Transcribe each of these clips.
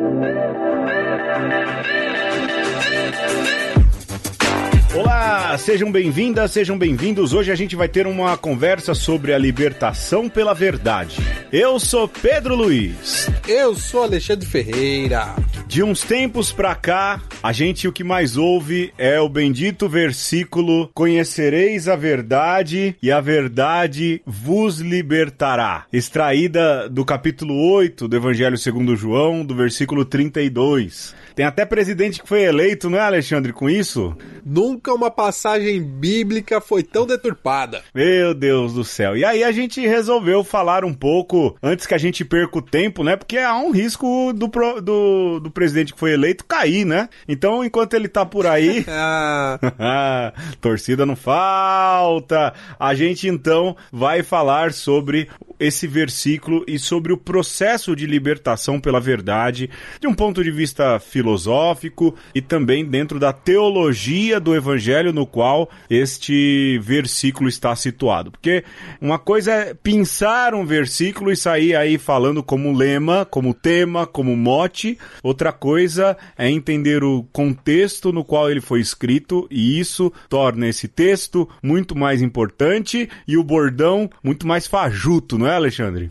Thank you. Sejam bem-vindas, sejam bem-vindos. Hoje a gente vai ter uma conversa sobre a libertação pela verdade. Eu sou Pedro Luiz. Eu sou Alexandre Ferreira. De uns tempos pra cá, a gente o que mais ouve é o bendito versículo: Conhecereis a verdade e a verdade vos libertará. Extraída do capítulo 8 do Evangelho segundo João, do versículo 32. Tem até presidente que foi eleito, não é, Alexandre, com isso? Nunca uma passagem bíblica foi tão deturpada. Meu Deus do céu. E aí a gente resolveu falar um pouco, antes que a gente perca o tempo, né? Porque há um risco do, pro, do, do presidente que foi eleito cair, né? Então, enquanto ele tá por aí. torcida não falta. A gente então vai falar sobre esse versículo e sobre o processo de libertação pela verdade, de um ponto de vista filosófico e também dentro da teologia do evangelho no qual este versículo está situado. Porque uma coisa é pensar um versículo e sair aí falando como lema, como tema, como mote, outra coisa é entender o contexto no qual ele foi escrito e isso torna esse texto muito mais importante e o bordão muito mais fajuto, não é, Alexandre?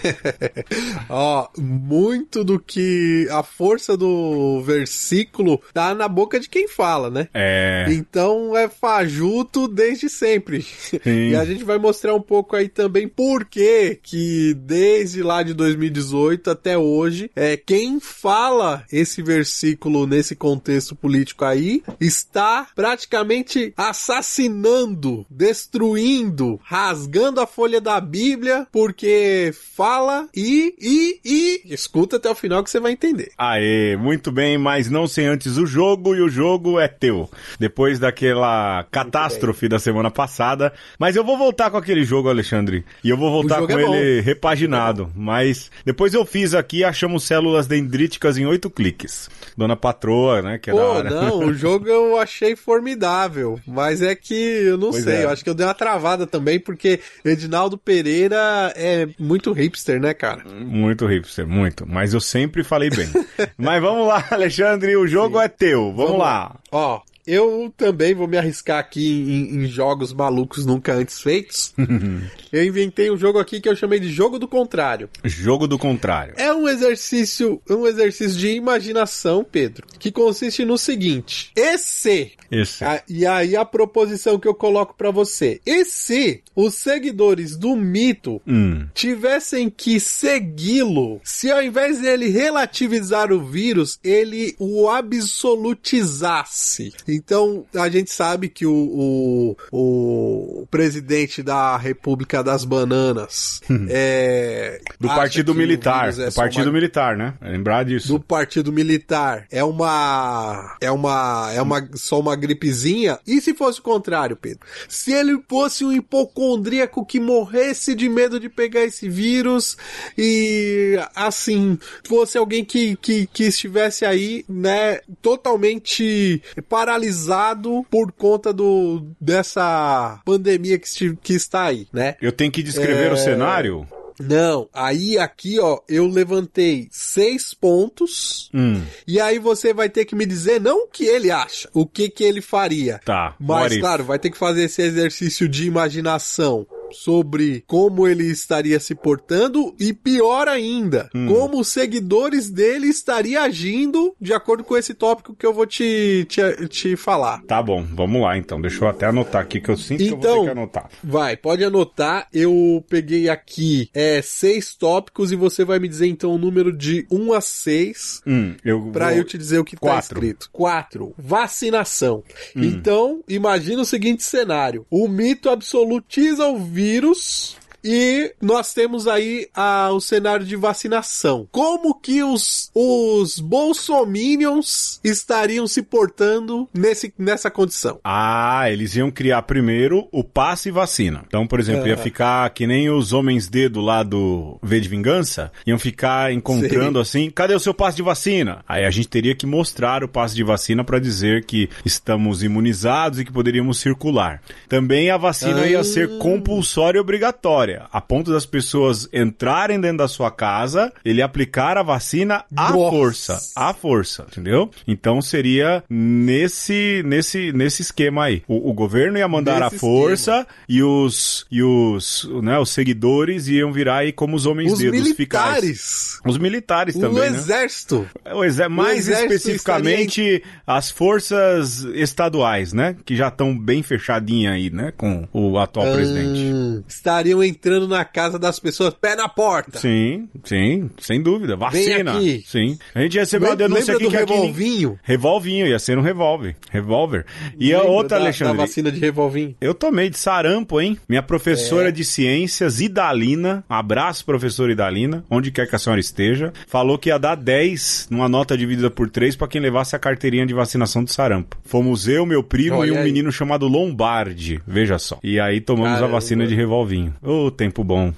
Ó, muito do que a força do versículo tá na boca de quem fala, né? É. Então é fajuto desde sempre. Sim. E a gente vai mostrar um pouco aí também por que que desde lá de 2018 até hoje, é quem fala esse versículo nesse contexto político aí está praticamente assassinando, destruindo, rasgando a folha da Bíblia porque fala e e e escuta até o final que você vai entender. Aê, muito bem, mas não sem antes o jogo e o jogo é teu. Depois daquela catástrofe da semana passada, mas eu vou voltar com aquele jogo, Alexandre, e eu vou voltar com é ele bom. repaginado, mas depois eu fiz aqui, achamos células dendríticas em oito cliques. Dona Patroa, né, que é Pô, não, o jogo eu achei formidável, mas é que eu não pois sei, é. eu acho que eu dei uma travada também porque Edinaldo Pereira é muito hipster, né, cara? Muito hipster, muito. Mas eu sempre falei bem. Mas vamos lá, Alexandre, o jogo Sim. é teu. Vamos, vamos lá. Ó, eu também vou me arriscar aqui em, em jogos malucos nunca antes feitos. eu inventei um jogo aqui que eu chamei de jogo do contrário. Jogo do contrário. É um exercício, um exercício de imaginação, Pedro, que consiste no seguinte: esse, esse. A, e aí a proposição que eu coloco para você. E se os seguidores do mito hum. tivessem que segui-lo, se ao invés dele relativizar o vírus, ele o absolutizasse? Então, a gente sabe que o, o, o presidente da República das Bananas hum. é. Do Partido Militar. É do Partido uma... Militar, né? Lembrar disso. Do Partido Militar. É uma. É uma. É uma. Só uma gripezinha. E se fosse o contrário, Pedro? Se ele fosse um hipocondríaco que morresse de medo de pegar esse vírus e. Assim. Fosse alguém que, que, que estivesse aí, né? Totalmente paralisado paralisado por conta do dessa pandemia que, que está aí, né? Eu tenho que descrever é... o cenário? Não, aí aqui, ó, eu levantei seis pontos. Hum. E aí você vai ter que me dizer não o que ele acha, o que que ele faria. Tá. Mas, claro, vai ter que fazer esse exercício de imaginação sobre como ele estaria se portando e pior ainda, hum. como os seguidores dele estariam agindo de acordo com esse tópico que eu vou te, te, te falar. Tá bom, vamos lá então. Deixa eu até anotar aqui que eu sinto então, que eu vou ter então, que anotar. Vai, pode anotar. Eu peguei aqui é, seis tópicos e você vai me dizer então o número de 1 a 6 hum, eu pra vou... eu te dizer o que tá Quatro. tá escrito. 4. Vacinação. Hum. Então, imagina o seguinte cenário: o mito absolutiza o vírus vírus e nós temos aí a, o cenário de vacinação. Como que os, os bolsominions estariam se portando nesse, nessa condição? Ah, eles iam criar primeiro o passe e vacina. Então, por exemplo, é. ia ficar que nem os homens dedo lá do V de Vingança, iam ficar encontrando Sim. assim, cadê o seu passe de vacina? Aí a gente teria que mostrar o passe de vacina para dizer que estamos imunizados e que poderíamos circular. Também a vacina ah. ia ser compulsória e obrigatória. Detalhe, a ponto das pessoas entrarem dentro da sua casa, ele aplicar a vacina à Nossa. força, à força, entendeu? Então seria nesse nesse nesse esquema aí. O, o governo ia mandar a força e os e os, né, os seguidores iam virar aí como os homens Os dedos ficais. militares. Os militares O também, né? exército. O exé- mais exército especificamente as forças estaduais, né? Que já estão bem fechadinhas aí, né? Com o atual presidente. Hum, estariam entrando na casa das pessoas, pé na porta. Sim, sim, sem dúvida. Vacina. aqui. Sim. A gente recebeu Lembra denúncia aqui do que aqui... revolvinho? Revolvinho, ia ser um revólver. Revólver. E a outra, da, Alexandre. Da vacina de revolvinho. Eu tomei de sarampo, hein? Minha professora É. de ciências, Idalina, um abraço, professora Idalina, onde quer que a senhora esteja, falou que ia dar 10 numa nota dividida por 3 pra quem levasse a carteirinha de vacinação do sarampo. Fomos eu, meu primo Olha e um aí. menino chamado Lombardi, veja só. E aí tomamos Caramba. a vacina de revolvinho. Ô, tempo bom.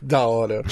Da hora.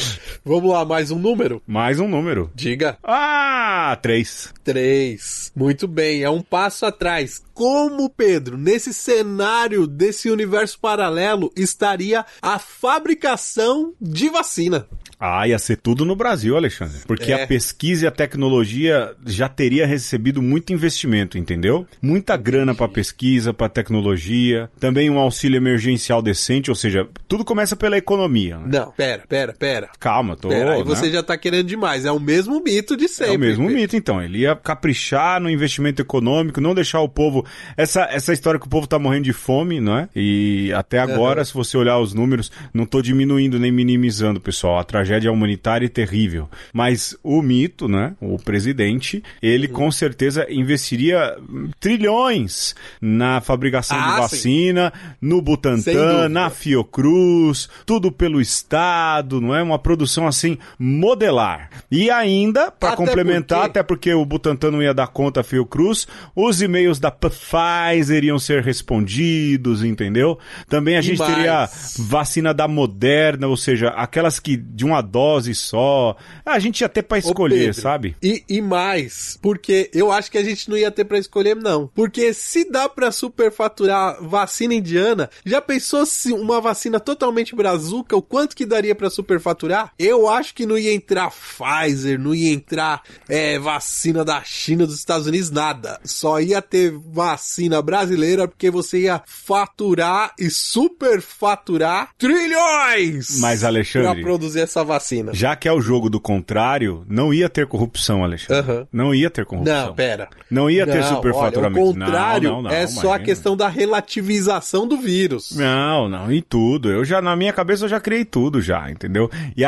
Vamos lá, mais um número? Mais um número. Diga. Ah, 3. Três. Muito bem, é um passo atrás. Como, Pedro, nesse cenário desse universo paralelo estaria a fabricação de vacina? Ah, ia ser tudo no Brasil, Alexandre. Porque É. a pesquisa e a tecnologia já teria recebido muito investimento, entendeu? Muita grana pra pesquisa, pra tecnologia, também um auxílio emergencial decente, ou seja, tudo começa pela economia. né? Não, pera, pera, pera. Calma, tô. Pera, aí né? você já tá querendo demais. É o mesmo mito de sempre. É o mesmo Pedro. mito, então. Ele ia caprichar no investimento econômico, não deixar o povo. Essa, essa história que o povo tá morrendo de fome, não é? E até agora, se você olhar os números, não tô diminuindo nem minimizando, pessoal. A tragédia humanitária é terrível. Mas o mito, né? O presidente, ele com certeza investiria trilhões na fabricação Ah, de vacina, no Sem Butantan, na Fiocruz, tudo pelo Estado, não é? Uma produção assim modelar. E ainda, para complementar, porque- até porque o Butantan não ia dar conta a Fiocruz, os e-mails da Pfizer iriam ser respondidos, entendeu? Também a E gente mais? teria vacina da Moderna, ou seja, aquelas que de uma dose só. A gente ia ter para Ô, escolher, Pedro, sabe? E, e mais, porque eu acho que a gente não ia ter pra escolher, não. Porque se dá pra superfaturar vacina indiana, já pensou se uma vacina totalmente brazuca, o quanto que daria pra superfaturar? Eu acho que não ia entrar Pfizer, não ia entrar é, vacina da China, dos Estados Unidos, nada. Só ia ter vacina brasileira, porque você ia faturar e superfaturar trilhões! Mas, Alexandre, Pra produzir essa vacina. Já que é o jogo do contrário, não ia ter corrupção, Alexandre. Aham. Não ia ter corrupção. Não, pera. Não ia ter Não, superfaturamento. Olha, o contrário Não, não, não, é só a imagina. questão da relativização do vírus. Não, não, e tudo. Eu já, na minha cabeça, eu já criei tudo já, entendeu? E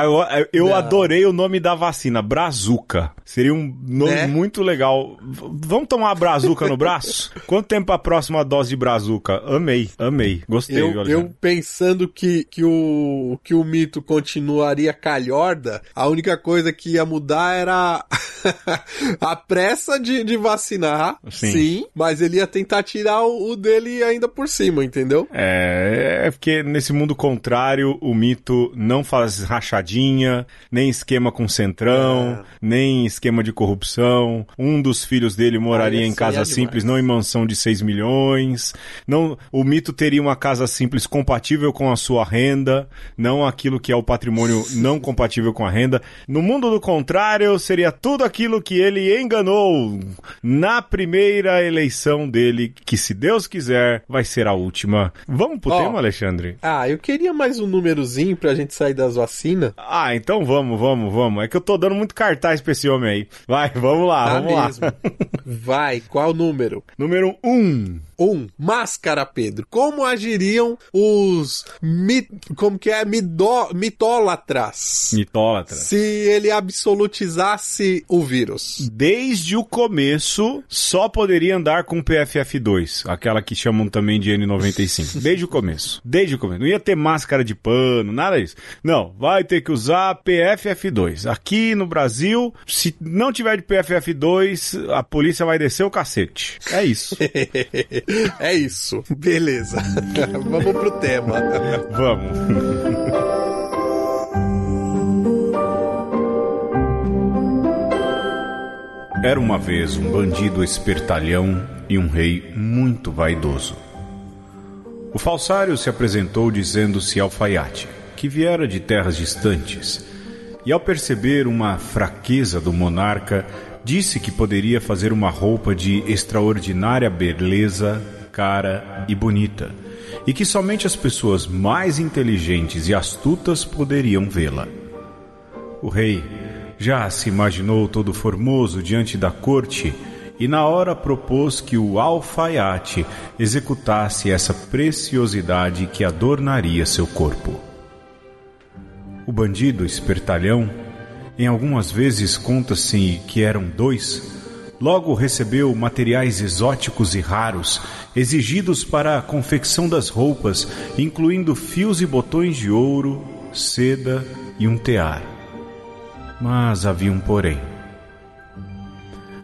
eu adorei o nome da vacina, Brazuca. Seria um nome Né? muito legal. Vamos tomar uma Brazuca no braço? Quanto tempo a próxima dose de Brazuca? Amei, amei. Gostei, Eu, Alexandre? eu pensando que, que, o, que o mito continuaria calhorda, a única coisa que ia mudar era a pressa de, de vacinar, Sim. sim. mas ele ia tentar tirar o, o dele ainda por cima, entendeu? É, é porque nesse mundo contrário, o mito não faz rachadinha, nem esquema com centrão, É. nem esquema de corrupção. Um dos filhos dele moraria Ah, em casa é simples, não em mansão de 6 milhões. Não, o mito teria uma casa simples compatível com a sua renda, não aquilo que é o patrimônio não compatível com a renda. No mundo do contrário, seria tudo aquilo que ele enganou na primeira eleição dele, que se Deus quiser, vai ser a última. Vamos pro Ó. tema, Alexandre? Ah, eu queria mais um númerozinho pra gente sair das vacinas. Ah, então vamos, vamos, vamos. É que eu tô dando muito cartaz pra esse homem aí. Vai, vamos lá, Tá vamos lá. Vai, qual o número? Número 1. Um. Um, máscara, Pedro. Como agiriam os mi... como que é Midó... mitólatras? Mitólatra. Se ele absolutizasse o vírus. Desde o começo, só poderia andar com PFF2, aquela que chamam também de N95. Desde o começo. Desde o começo. Não ia ter máscara de pano, nada disso. Não, vai ter que usar PFF2. Aqui no Brasil, se não tiver de PFF2, a polícia vai descer o cacete. É isso. é isso. Beleza. Vamos pro tema. Vamos. Era uma vez um bandido espertalhão e um rei muito vaidoso. O falsário se apresentou dizendo-se alfaiate, que viera de terras distantes, e ao perceber uma fraqueza do monarca, disse que poderia fazer uma roupa de extraordinária beleza, cara e bonita, e que somente as pessoas mais inteligentes e astutas poderiam vê-la. O rei já se imaginou todo formoso diante da corte e na hora propôs que o alfaiate executasse essa preciosidade que adornaria seu corpo. O bandido espertalhão, em algumas vezes conta-se que eram dois, logo recebeu materiais exóticos e raros exigidos para a confecção das roupas, incluindo fios e botões de ouro, seda e um tear. Mas havia um porém.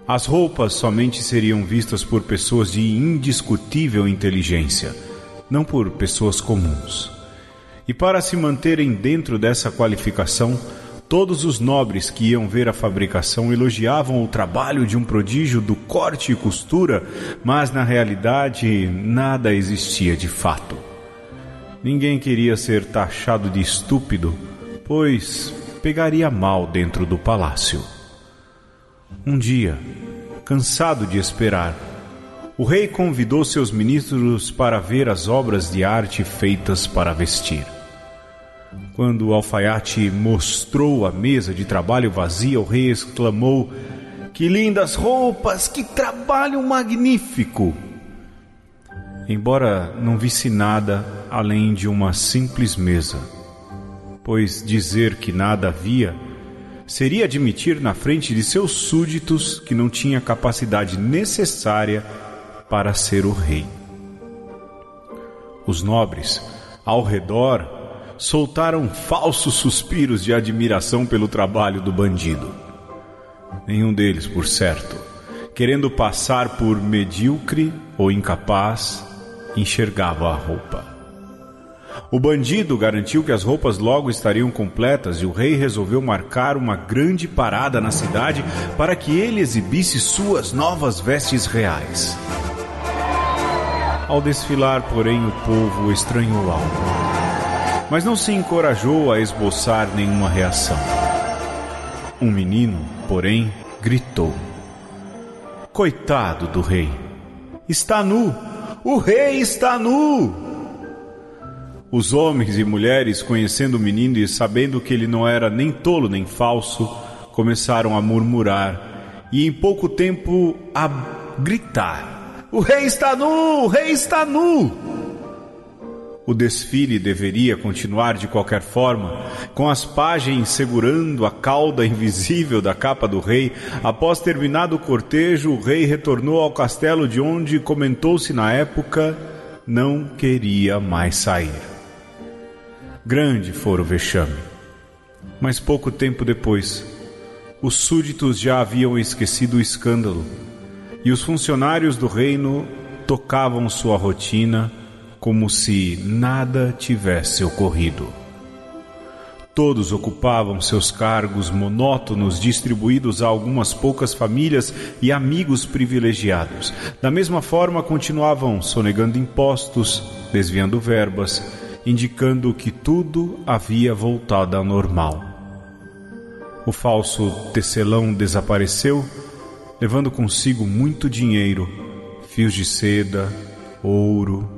As roupas somente seriam vistas por pessoas de indiscutível inteligência, não por pessoas comuns. E para se manterem dentro dessa qualificação, todos os nobres que iam ver a fabricação elogiavam o trabalho de um prodígio do corte e costura, mas na realidade nada existia de fato. Ninguém queria ser taxado de estúpido, pois pegaria mal dentro do palácio. Um dia, cansado de esperar, o rei convidou seus ministros para ver as obras de arte feitas para vestir. Quando o alfaiate mostrou a mesa de trabalho vazia, o rei exclamou: Que lindas roupas! Que trabalho magnífico! Embora não visse nada além de uma simples mesa, pois dizer que nada havia seria admitir na frente de seus súditos que não tinha capacidade necessária para ser o rei. Os nobres, ao redor, soltaram falsos suspiros de admiração pelo trabalho do bandido. Nenhum deles, por certo, querendo passar por medíocre ou incapaz, enxergava a roupa. O bandido garantiu que as roupas logo estariam completas e o rei resolveu marcar uma grande parada na cidade para que ele exibisse suas novas vestes reais. Ao desfilar, porém, o povo estranhou algo, mas não se encorajou a esboçar nenhuma reação. Um menino, porém, gritou: Coitado do rei! Está nu! O rei está nu! Os homens e mulheres, conhecendo o menino e sabendo que ele não era nem tolo nem falso, começaram a murmurar e em pouco tempo a gritar: O rei está nu! O rei está nu! O desfile deveria continuar de qualquer forma, com as pajens segurando a cauda invisível da capa do rei. Após terminado o cortejo, o rei retornou ao castelo de onde comentou-se na época não queria mais sair. Grande fora o vexame. Mas pouco tempo depois, os súditos já haviam esquecido o escândalo e os funcionários do reino tocavam sua rotina como se nada tivesse ocorrido. Todos ocupavam seus cargos monótonos distribuídos a algumas poucas famílias e amigos privilegiados. Da mesma forma, continuavam sonegando impostos, desviando verbas indicando que tudo havia voltado ao normal. O falso tecelão desapareceu, levando consigo muito dinheiro, fios de seda, ouro.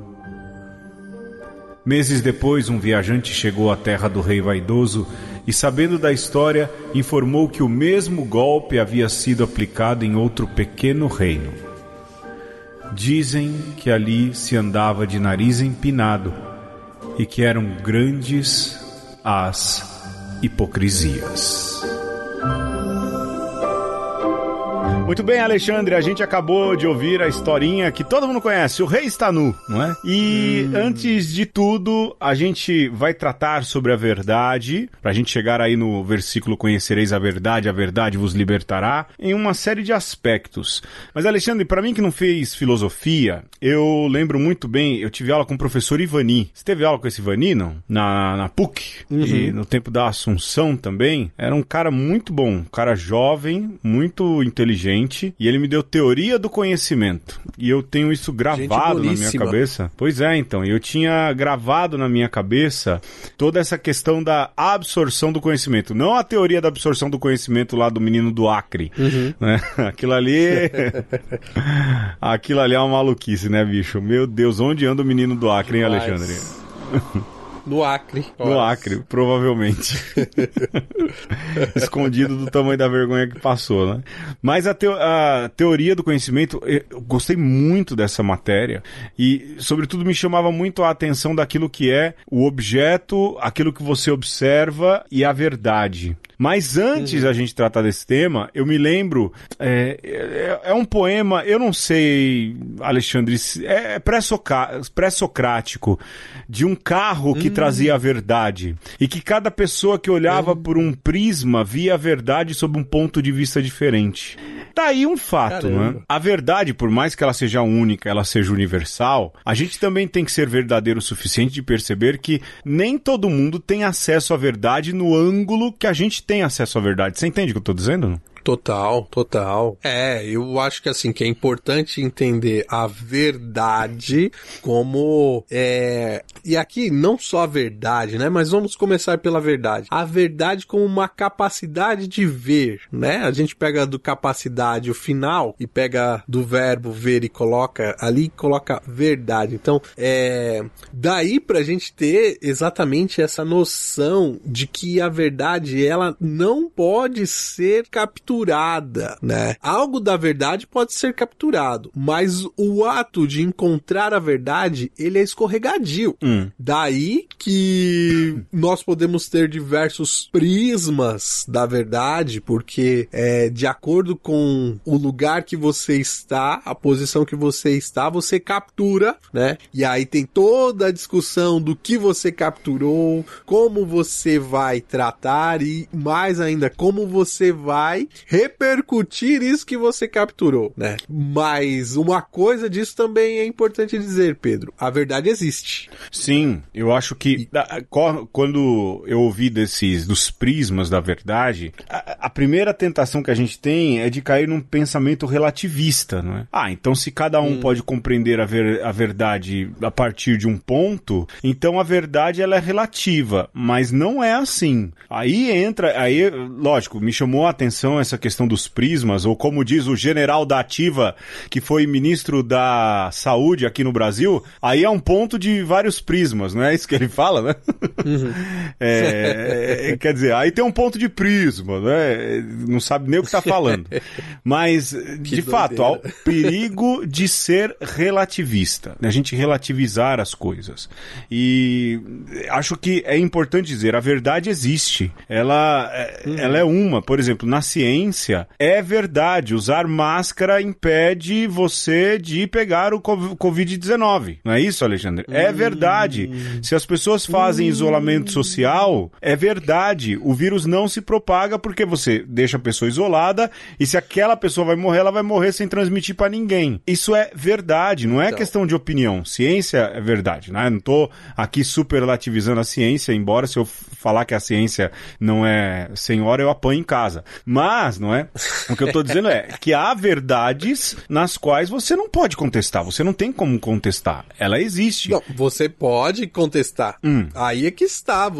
Meses depois, um viajante chegou à terra do rei vaidoso e, sabendo da história, informou que o mesmo golpe havia sido aplicado em outro pequeno reino. Dizem que ali se andava de nariz empinado e que eram grandes as hipocrisias. Muito bem, Alexandre, a gente acabou de ouvir a historinha que todo mundo conhece, o rei está nu, não é? E hum. antes de tudo, a gente vai tratar sobre a verdade, pra gente chegar aí no versículo conhecereis a verdade, a verdade vos libertará, em uma série de aspectos. Mas Alexandre, para mim que não fez filosofia, eu lembro muito bem, eu tive aula com o professor Ivani. Você teve aula com esse Ivani, não? Na, na PUC, uhum. e no tempo da Assunção também. Era um cara muito bom, um cara jovem, muito inteligente e ele me deu teoria do conhecimento. E eu tenho isso gravado na minha cabeça. Pois é, então. Eu tinha gravado na minha cabeça toda essa questão da absorção do conhecimento. Não a teoria da absorção do conhecimento lá do menino do Acre. Uhum. Né? Aquilo ali. Aquilo ali é uma maluquice, né, bicho? Meu Deus, onde anda o menino do Acre, hein, Alexandre? No Acre. No Acre, provavelmente. Escondido do tamanho da vergonha que passou, né? Mas a, teo a, teoria do conhecimento, eu gostei muito dessa matéria e, sobretudo, me chamava muito a atenção daquilo que é o objeto, aquilo que você observa e a verdade. Mas antes uhum. da gente tratar desse tema, eu me lembro. É, é, é um poema, eu não sei, Alexandre, é pré-socrático, de um carro que uhum. trazia a verdade. E que cada pessoa que olhava uhum. por um prisma via a verdade sob um ponto de vista diferente. Tá aí um fato, né? A verdade, por mais que ela seja única, ela seja universal, a gente também tem que ser verdadeiro o suficiente de perceber que nem todo mundo tem acesso à verdade no ângulo que a gente tem acesso à verdade. Você entende o que eu tô dizendo? Total, total. É, eu acho que assim, que é importante entender a verdade como é, e aqui não só a verdade, né, mas vamos começar pela verdade. A verdade como uma capacidade de ver, né? A gente pega do capacidade o final e pega do verbo ver e coloca ali, coloca verdade. Então, é daí pra gente ter exatamente essa noção de que a verdade ela não pode ser capturada capturada, né? Algo da verdade pode ser capturado, mas o ato de encontrar a verdade, ele é escorregadio. Hum. Daí que nós podemos ter diversos prismas da verdade, porque é, de acordo com o lugar que você está, a posição que você está, você captura, né? E aí tem toda a discussão do que você capturou, como você vai tratar e mais ainda como você vai repercutir isso que você capturou, né? Mas uma coisa disso também é importante dizer, Pedro. A verdade existe. Sim, eu acho que quando eu ouvi desses dos prismas da verdade, a, a primeira tentação que a gente tem é de cair num pensamento relativista, não é? Ah, então se cada um hum. pode compreender a, ver, a verdade a partir de um ponto, então a verdade ela é relativa, mas não é assim. Aí entra, aí, lógico, me chamou a atenção essa questão dos prismas, ou como diz o general da Ativa, que foi ministro da Saúde aqui no Brasil, aí é um ponto de vários prismas, não é isso que ele fala, né? Uhum. É, é, quer dizer, aí tem um ponto de prisma, né? Não sabe nem o que está falando. Mas, que de doideira. fato, há o perigo de ser relativista, né? a gente relativizar as coisas. E acho que é importante dizer, a verdade existe. Ela, é, uhum. ela é uma, por exemplo, na ciência, ciência. É verdade, usar máscara impede você de pegar o Covid-19. Não é isso, Alexandre? É hum. verdade. Se as pessoas fazem hum. isolamento social, é verdade. O vírus não se propaga porque você deixa a pessoa isolada e se aquela pessoa vai morrer, ela vai morrer sem transmitir para ninguém. Isso é verdade, não é então. questão de opinião. Ciência é verdade, né? Não tô aqui superlativizando a ciência, embora se eu falar que a ciência não é senhora, eu apanho em casa. Mas, não é? O que eu tô dizendo é que há verdades nas quais você não pode contestar. Você não tem como contestar. Ela existe. Não, você pode contestar. Hum. Aí é que está.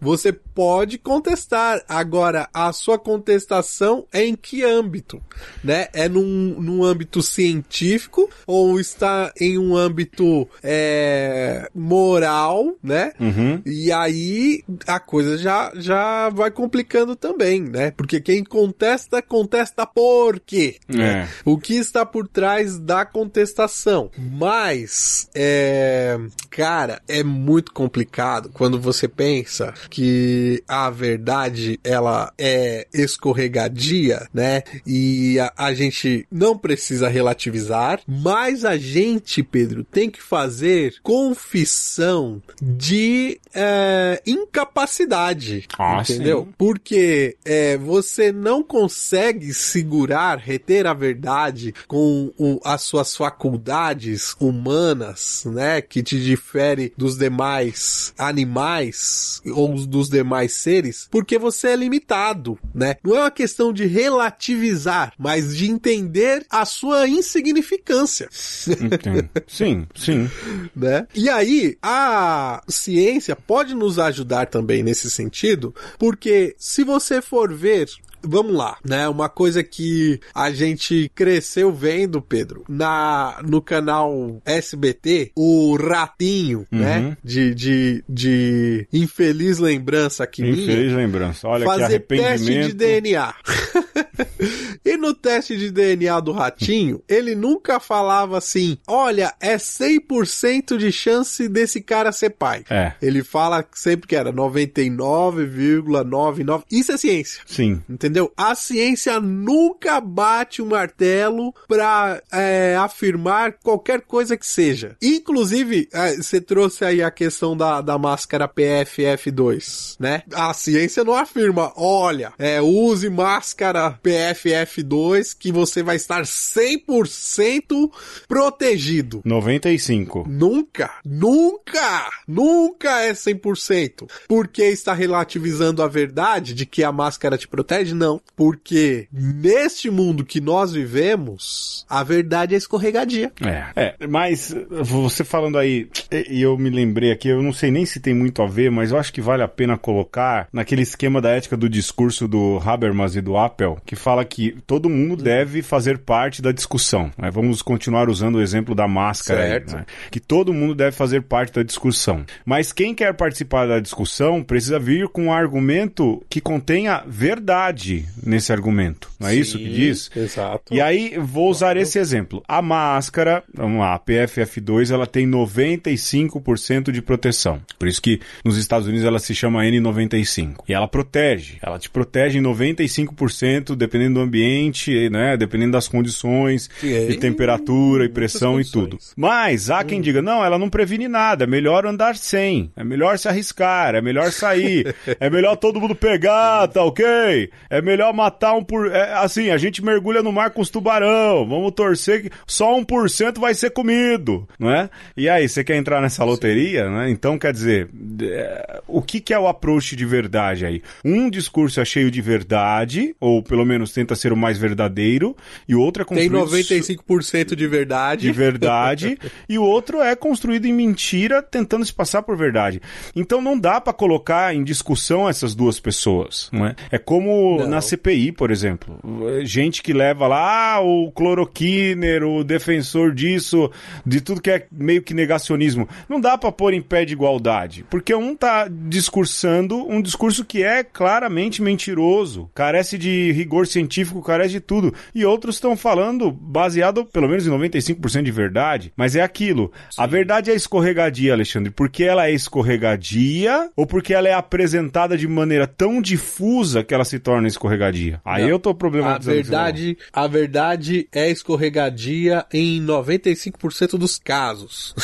Você pode contestar. Agora, a sua contestação é em que âmbito? Né? É num, num âmbito científico ou está em um âmbito é, moral, né? Uhum. E aí a coisa já, já vai complicando também, né? Porque quem contesta contesta por quê? É. O que está por trás da contestação? Mas, é, cara, é muito complicado quando você pensa que a verdade ela é escorregadia, né? E a, a gente não precisa relativizar, mas a gente, Pedro, tem que fazer confissão de é, incapacidade, ah, entendeu? Sim. Porque é, você não consegue consegue segurar, reter a verdade com o, as suas faculdades humanas, né, que te difere dos demais animais ou dos demais demais seres porque você é limitado, né? Não é uma questão de relativizar, mas de entender a sua insignificância. Entendo. Sim, sim. Né? E aí, a ciência pode nos ajudar também nesse sentido, porque se você for ver vamos lá, né? Uma coisa que a gente cresceu vendo, Pedro, na no canal SBT, o Ratinho, Uhum. né? De, de, de infeliz lembrança aqui minha, Infeliz lembrança. Olha que fazer teste arrependimento. de DNA. e no teste de DNA do ratinho, ele nunca falava assim: olha, é 100% de chance desse cara ser pai. É, Ele fala sempre que era 99,99. Isso é ciência. sim. Entendeu? A ciência nunca bate o martelo pra é, afirmar qualquer coisa que seja. Inclusive, é, você trouxe aí a questão da, da máscara PFF2, né? A ciência não afirma, olha, é, use máscara PFF2 que você vai estar 100% protegido. 95. Nunca, nunca, nunca é 100%. Porque está relativizando a verdade de que a máscara te protege? Não. Porque neste mundo que nós vivemos, a verdade é escorregadia. É, é, mas você falando aí, e eu me lembrei aqui, eu não sei nem se tem muito a ver, mas eu acho que vale a pena colocar naquele esquema da ética do discurso do Habermas e do Appel, que fala que todo mundo deve fazer parte da discussão. né? Vamos continuar usando o exemplo da máscara aí, Certo. né? que todo mundo deve fazer parte da discussão. Mas quem quer participar da discussão precisa vir com um argumento que contenha verdade nesse argumento. Não é isso que diz? Exato. E aí, vou usar esse exemplo. A máscara, vamos lá, a PFF2, ela tem 95% de proteção. Por isso que nos Estados Unidos ela se chama N95. E ela protege. Ela te protege em 95%, dependendo do ambiente, né? Dependendo das condições, Sim, de temperatura e pressão e tudo. Mas há quem diga, não, ela não previne nada, é melhor andar sem, é melhor se arriscar, é melhor sair, é melhor todo mundo pegar, tá ok? É melhor matar um por... é, assim, a gente mergulha no mar com os tubarão, vamos torcer que só 1% vai ser comido, não é? E aí, você quer entrar nessa loteria, né? Então, quer dizer, é, o que que é o approach de verdade aí? Um discurso é cheio de verdade, ou pelo menos tenta ser o mais verdadeiro, e o outro é Tem construído 95% de verdade. de verdade e o outro é construído em mentira tentando se passar por verdade. Então não dá pra colocar em discussão essas duas pessoas, não é? É como Não. na CPI, por exemplo, gente que leva lá ah, o cloroquiner, o defensor disso, de tudo que é meio que negacionismo. Não dá pra pôr em pé de igualdade, porque um tá discursando um discurso que é claramente mentiroso, carece de rigor científico, carece de tudo, e outros estão falando baseado pelo menos em 95% de verdade, mas é aquilo. A verdade é escorregadia, Alexandre, porque ela é escorregadia ou porque ela é apresentada de maneira tão difusa que ela se torna escorregadia. Aí Não. eu tô A problematizando. falou. verdade, a verdade é escorregadia em 95% dos casos.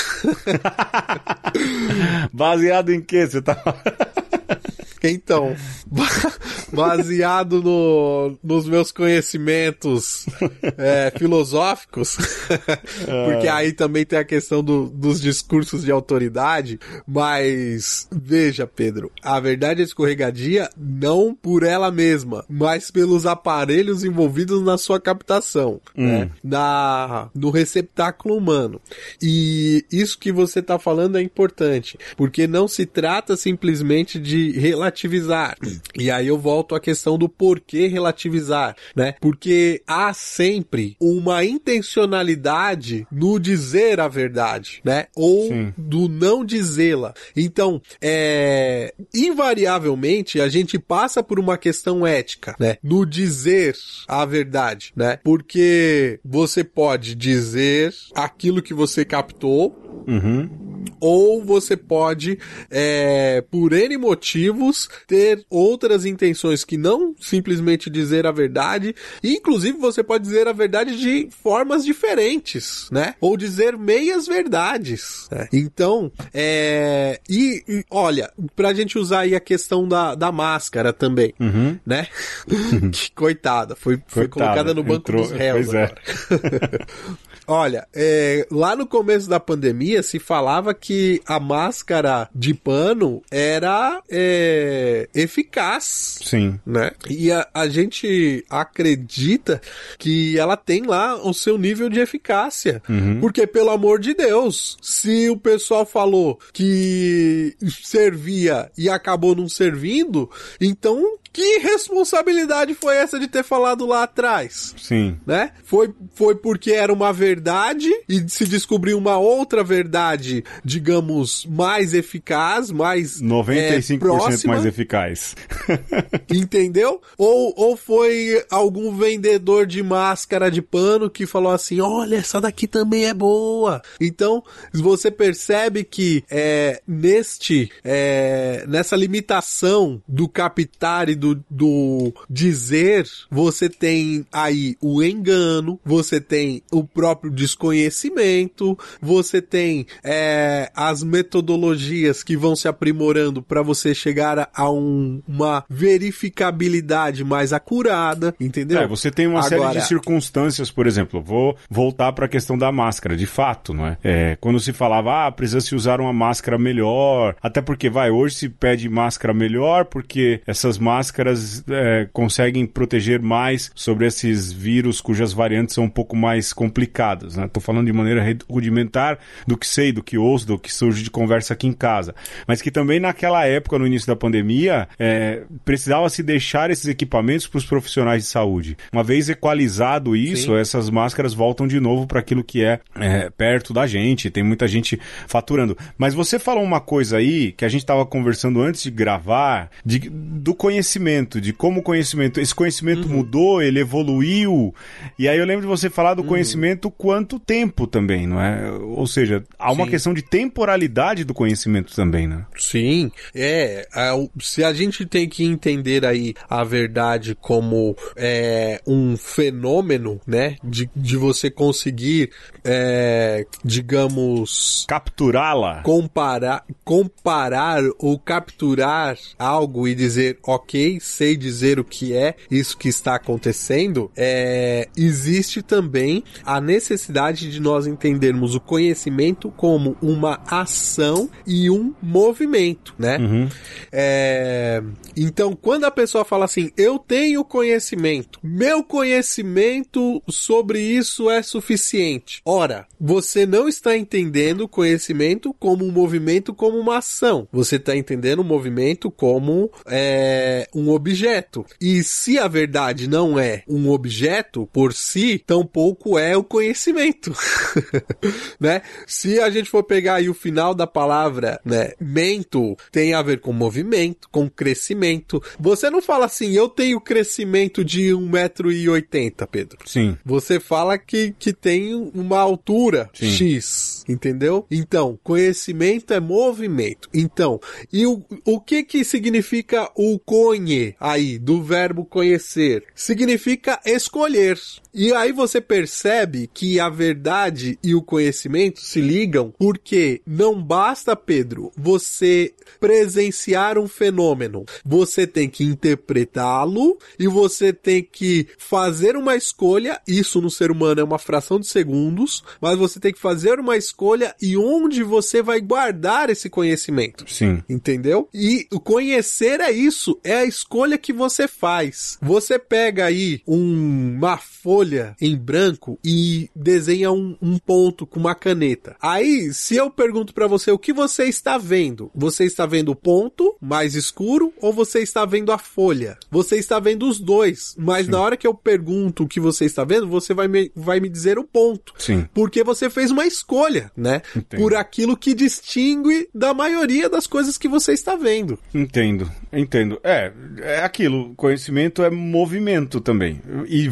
Baseado em que você tá Então, ba- baseado no- nos meus conhecimentos é, filosóficos, porque aí também tem a questão do- dos discursos de autoridade, mas veja, Pedro, a verdade é escorregadia não por ela mesma, mas pelos aparelhos envolvidos na sua captação, né? na, no receptáculo humano. E isso que você está falando é importante, porque não se trata simplesmente de relativizar. E aí eu volto à questão do porquê relativizar, né? Porque há sempre uma intencionalidade no dizer a verdade, né? Ou Sim. do não dizê-la. Então, é, invariavelmente a gente passa por uma questão ética, né? No dizer a verdade, né? Porque você pode dizer aquilo que você captou Uhum. Ou você pode, é, por N motivos, ter outras intenções que não simplesmente dizer a verdade. E, inclusive, você pode dizer a verdade de formas diferentes, né? Ou dizer meias verdades. né? Então, é. E, e, olha, pra gente usar aí a questão da, da máscara também, Uhum. né? que coitada, foi, foi colocada no banco entrou- dos réus pois é. Olha, é, lá no começo da pandemia se falava que a máscara de pano era é, eficaz. Sim. Né? E a, a gente acredita que ela tem lá o seu nível de eficácia. Uhum. Porque, pelo amor de Deus, se o pessoal falou que servia e acabou não servindo, então que responsabilidade foi essa de ter falado lá atrás? Sim. Né? Foi, foi porque era uma verdade e se descobriu uma outra verdade, digamos, mais eficaz, mais 95% é, próxima, mais eficaz. entendeu? Ou, ou foi algum vendedor de máscara de pano que falou assim: olha, essa daqui também é boa. Então, você percebe que é, neste, é, nessa limitação do captar e do, do dizer, você tem aí o engano, você tem o próprio desconhecimento, você tem é, as metodologias que vão se aprimorando para você chegar a um, uma verificabilidade mais acurada, entendeu? É, você tem uma Agora... série de circunstâncias, por exemplo, vou voltar para a questão da máscara, de fato, não é? é? Quando se falava, ah, precisa se usar uma máscara melhor, até porque, vai, hoje se pede máscara melhor porque essas máscaras é, conseguem proteger mais sobre esses vírus cujas variantes são um pouco mais complicadas, né? Tô falando de maneira rudimentar do que sei, do que ouço, do que surge de conversa aqui em casa. Mas que também naquela época, no início da pandemia, é, precisava se deixar esses equipamentos para os profissionais de saúde. Uma vez equalizado isso, Sim. essas máscaras voltam de novo para aquilo que é, é, perto da gente. Tem muita gente faturando. Mas você falou uma coisa aí que a gente estava conversando antes de gravar, de, do conhecimento, de como o conhecimento, esse conhecimento uhum. mudou, ele evoluiu. E aí eu lembro de você falar do uhum. conhecimento quanto tempo também, não é? Ou seja, há uma Sim. questão de temporalidade do conhecimento também, né? Sim, é. Se a gente tem que entender aí a verdade como é, um fenômeno, né? De, de você conseguir, é, digamos. Capturá-la. Comparar, comparar ou capturar algo e dizer, ok, sei dizer o que é isso que está acontecendo, é, existe também a necessidade de nós entendermos o conhecimento como uma ação e um movimento, né? Uhum. É, então, quando a pessoa fala assim, eu tenho conhecimento, meu conhecimento sobre isso é suficiente. Ora, você não está entendendo o conhecimento como um movimento, como uma ação. Você está entendendo o movimento como é, um objeto. E se a verdade não é um objeto por si, tampouco é o conhecimento. né? Se a gente for pegar aí o final da palavra, né, mento tem a ver com movimento, com crescimento. Você não fala assim, eu tenho crescimento de 1,80m, Pedro. Sim. Você fala que, que tem uma altura Sim. X, entendeu? Então, conhecimento é movimento. Então, e o, o que que significa o conhe aí, do verbo conhecer? Significa escolher. E aí você percebe que a verdade e o conhecimento se ligam porque não basta, Pedro, você presenciar um fenômeno. Você tem que interpretá-lo e você tem que fazer uma escolha. Isso no ser humano é uma fração de segundos, mas você tem que fazer uma escolha e onde você vai guardar esse conhecimento. Sim. Entendeu? E o conhecer é isso, é a escolha que você faz. Você pega aí um, uma folha folha em branco e desenha um, um ponto com uma caneta. Aí, se eu pergunto para você o que você está vendo, você está vendo o ponto mais escuro ou você está vendo a folha? Você está vendo os dois, mas Sim. na hora que eu pergunto o que você está vendo, você vai me, vai me dizer o ponto. Sim. Porque você fez uma escolha, né? Entendo. Por aquilo que distingue da maioria das coisas que você está vendo. Entendo, entendo. É, é aquilo, conhecimento é movimento também. E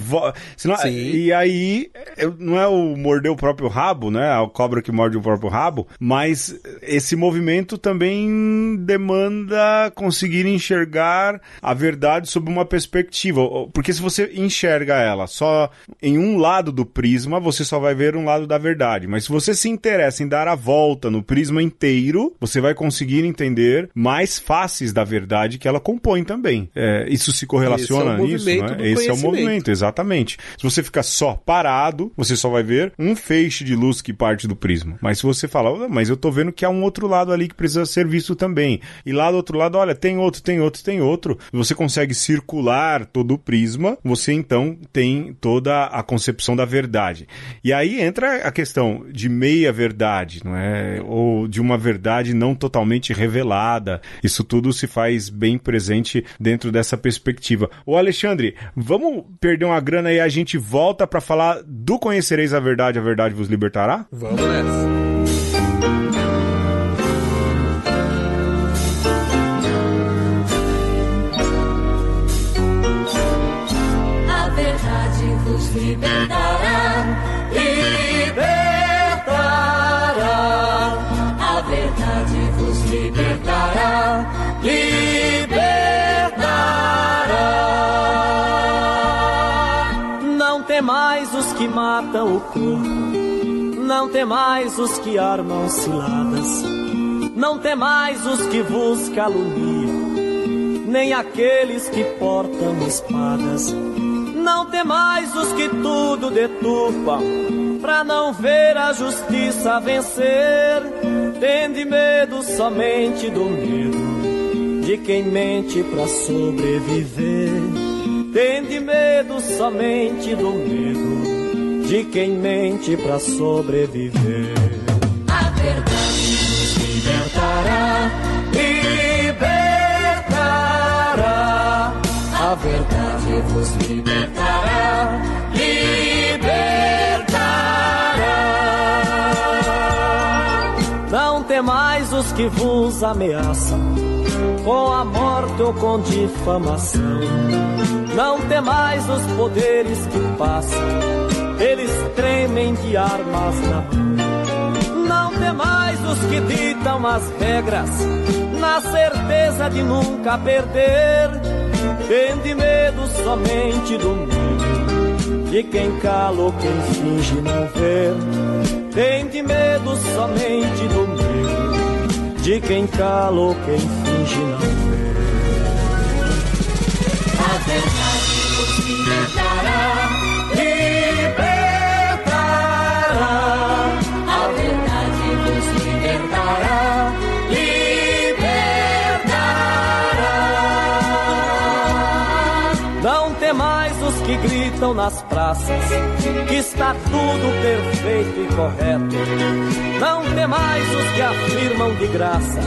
senão, e aí, não é o morder o próprio rabo, né? A cobra que morde o próprio rabo, mas esse movimento também demanda conseguir enxergar a verdade sob uma perspectiva. Porque se você enxerga ela só em um lado do prisma, você só vai ver um lado da verdade. Mas se você se interessa em dar a volta no prisma inteiro, você vai conseguir entender mais faces da verdade que ela compõe também. É, isso se correlaciona Esse é nisso, né? Esse é o movimento, exatamente. Se você fica só parado, você só vai ver um feixe de luz que parte do prisma. Mas se você falar, mas eu tô vendo que há um outro lado ali que precisa ser visto também. E lá do outro lado, olha, tem outro, tem outro, tem outro. Você consegue circular todo o prisma, você então tem toda a concepção da verdade. E aí entra a questão de meia verdade, não é? Ou de uma verdade não totalmente revelada. Isso tudo se faz bem presente dentro dessa perspectiva. Ô Alexandre, vamos perder uma grana e a gente volta para falar do Conhecereis a Verdade, a Verdade vos libertará? Vamos nessa. Matam o corpo, não temais os que armam ciladas, não temais os que vos caluniam, nem aqueles que portam espadas. Não temais os que tudo deturpam, pra não ver a justiça vencer. Tende medo somente do medo de quem mente pra sobreviver. Tende medo somente do medo de quem mente pra sobreviver. A verdade vos libertará, Libertará, a verdade vos libertará, libertará. não temais os que vos ameaçam, com a morte ou com difamação. Não temais os poderes que passam, eles tremem de armas na mão. Não temais os que ditam as regras, na certeza de nunca perder. Tende medo somente do medo, de quem cala ou quem finge não ver. Tende medo somente do medo, de quem cala ou quem finge não ver. A verdade libertará, Libertará, Não temais os que gritam nas praças que está tudo perfeito e correto. Não temais os que afirmam de graça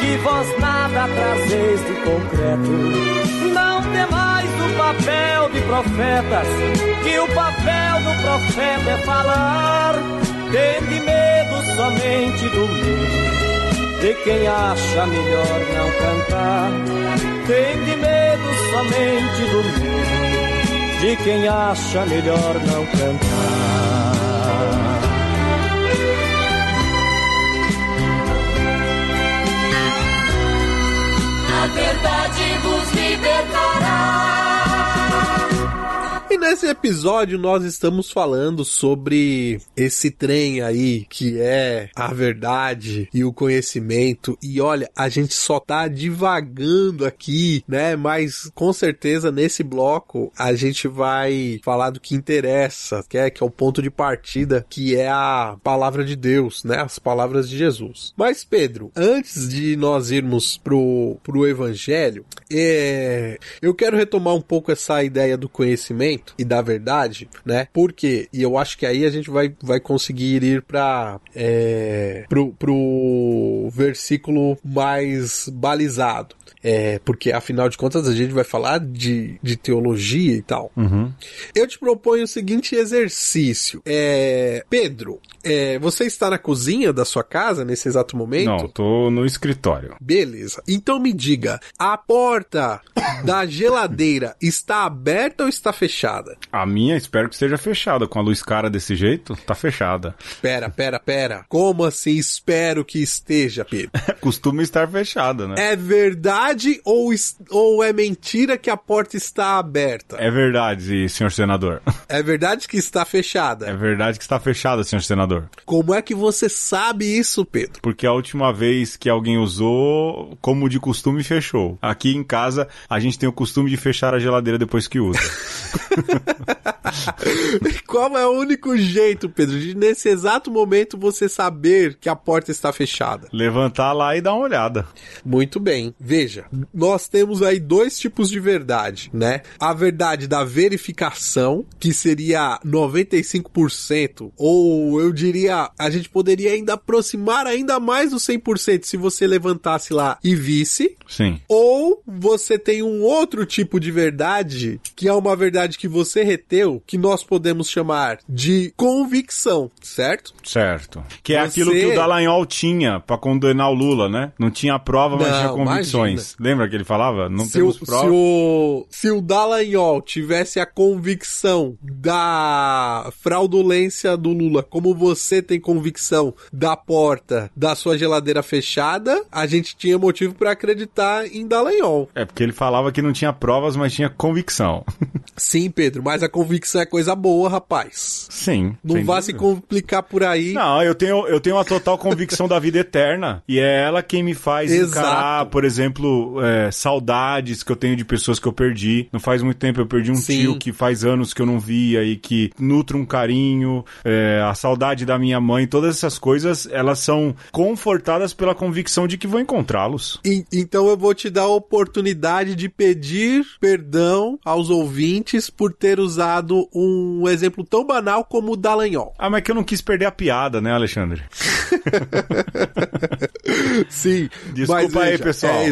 que vós nada trazeis de concreto. Não temais o papel de profetas, que o papel do profeta é falar. Tende medo somente do medo de quem acha melhor não cantar. Tende medo somente do medo de quem acha melhor não cantar. A verdade Nesse episódio nós estamos falando sobre esse trem aí que é a verdade e o conhecimento. E olha, a gente só tá divagando aqui, né? Mas com certeza nesse bloco a gente vai falar do que interessa, que é, que é o ponto de partida, que é a palavra de Deus, né? As palavras de Jesus. Mas Pedro, antes de nós irmos pro, pro evangelho, é, eu quero retomar um pouco essa ideia do conhecimento e da verdade, né? Porque, e eu acho que aí a gente vai, vai conseguir ir para é, pro, pro versículo mais balizado. É, porque afinal de contas a gente vai falar de, de teologia e tal. Uhum. Eu te proponho o seguinte exercício. É, Pedro, é, você está na cozinha da sua casa nesse exato momento? Não, tô no escritório. Beleza. Então me diga, a porta da geladeira está aberta ou está fechada? A minha, espero que esteja fechada. Com a luz cara desse jeito, tá fechada. Pera, pera, pera. Como assim espero que esteja, Pedro? Costuma estar fechada, né? É verdade ou, es- ou é mentira que a porta está aberta? É verdade, senhor senador. É verdade que está fechada. É verdade que está fechada, senhor senador. Como é que você sabe isso, Pedro? Porque a última vez que alguém usou, como de costume, fechou. Aqui em casa, a gente tem o costume de fechar a geladeira depois que usa. Qual é o único jeito, Pedro, de nesse exato momento você saber que a porta está fechada? Levantar lá e dar uma olhada. Muito bem. Veja, nós temos aí dois tipos de verdade, né? A verdade da verificação, que seria 95%, ou eu diria, a gente poderia ainda aproximar ainda mais do 100% se você levantasse lá e visse. Sim. Ou você tem um outro tipo de verdade, que é uma verdade que você reteu, que nós podemos chamar de convicção, certo? Certo. Que é Você- aquilo que o Dallagnol tinha pra condenar o Lula, né? Não tinha prova, mas Não, tinha convicções. Lembra que ele falava? Não se, temos se, prova. o, se o Dallagnol tivesse a convicção da fraudulência do Lula, como você tem convicção da porta da sua geladeira fechada, a gente tinha motivo pra acreditar em Dallagnol. É porque ele falava que não tinha provas, mas tinha convicção. Sim, Pedro, mas a convicção é coisa boa, rapaz. Sim. Não vá se dúvida. complicar por aí. Não, eu tenho, eu tenho uma total convicção da vida eterna. E é ela quem me faz Exato. encarar, por exemplo, é, saudades que eu tenho de pessoas que eu perdi. Não faz muito tempo eu perdi um Sim. tio que faz anos que eu não via e que nutre um carinho, é, a saudade da minha mãe, todas essas coisas, elas são confortadas pela convicção de que vou encontrá-los. Então eu vou te dar a oportunidade de pedir perdão aos ouvintes por ter usado um exemplo tão banal como o Dallagnol. Ah, mas que eu não quis perder a piada, né, Alexandre? Sim. Desculpa mas aí, veja, pessoal. É,